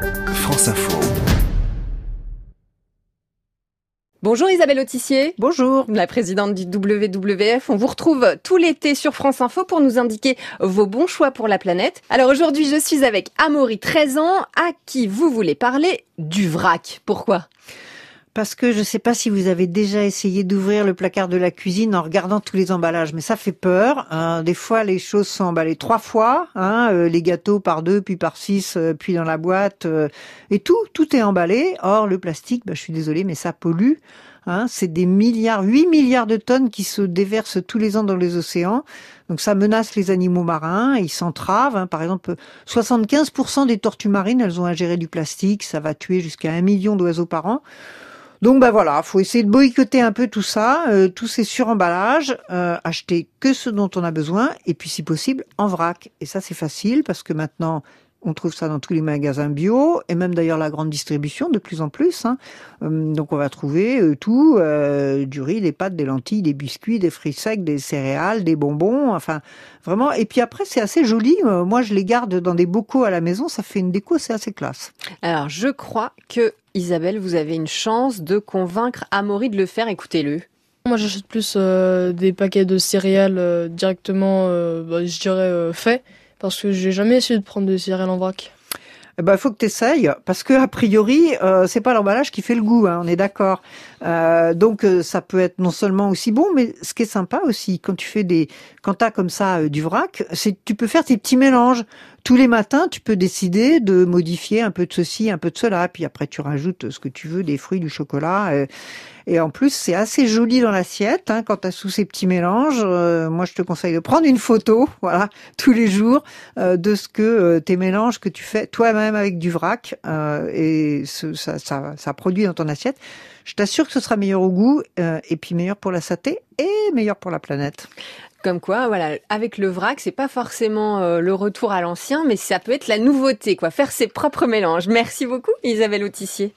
France Info. Bonjour Isabelle Autissier. Bonjour. La présidente du WWF. On vous retrouve tout l'été sur France Info pour nous indiquer vos bons choix pour la planète. Alors aujourd'hui, je suis avec Amaury, 13 ans, à qui vous voulez parler du vrac. Pourquoi? Parce que je ne sais pas si vous avez déjà essayé d'ouvrir le placard de la cuisine en regardant tous les emballages, mais ça fait peur. Hein. Des fois, les choses sont emballées trois fois, hein, euh, les gâteaux par deux, puis par six, euh, puis dans la boîte, euh, et tout, tout est emballé. Or, le plastique, bah, je suis désolée, mais ça pollue. Hein, c'est des milliards, 8 milliards de tonnes qui se déversent tous les ans dans les océans. Donc ça menace les animaux marins, ils s'entravent. Hein. Par exemple, 75% des tortues marines, elles ont ingéré du plastique. Ça va tuer jusqu'à un million d'oiseaux par an. Donc bah voilà, faut essayer de boycotter un peu tout ça, euh, tous ces suremballages, euh, acheter que ce dont on a besoin, et puis si possible en vrac. Et ça c'est facile parce que maintenant on trouve ça dans tous les magasins bio et même d'ailleurs la grande distribution de plus en plus. Hein. Hum, donc on va trouver euh, tout, euh, du riz, des pâtes, des lentilles, des biscuits, des fruits secs, des céréales, des bonbons, enfin vraiment. Et puis après c'est assez joli. Euh, moi je les garde dans des bocaux à la maison, ça fait une déco, c'est assez classe. Alors je crois que Isabelle, vous avez une chance de convaincre Amaury de le faire. Écoutez-le. Moi, j'achète plus des paquets de céréales directement, bah, je dirais, faits parce que j'ai jamais essayé de prendre des céréales en vrac. Eh ben, faut que tu essayes, parce que a priori, euh, c'est pas l'emballage qui fait le goût, hein, on est d'accord. Euh, donc euh, ça peut être non seulement aussi bon, mais ce qui est sympa aussi, quand tu fais des, quand t'as comme ça du vrac, c'est tu peux faire tes petits mélanges. Tous les matins, tu peux décider de modifier un peu de ceci, un peu de cela, puis après tu rajoutes ce que tu veux, des fruits, du chocolat. Et en plus, c'est assez joli dans l'assiette hein, quand tu as sous ces petits mélanges. moi, je te conseille de prendre une photo, voilà, tous les jours, de ce que tes mélanges que tu fais toi-même avec du vrac, et ça, ça, ça produit dans ton assiette. Je t'assure que ce sera meilleur au goût, et puis meilleur pour la santé et meilleur pour la planète. Comme quoi, voilà, avec le vrac, c'est pas forcément euh, le retour à l'ancien, mais ça peut être la nouveauté, quoi. Faire ses propres mélanges. Merci beaucoup, Isabelle Autissier.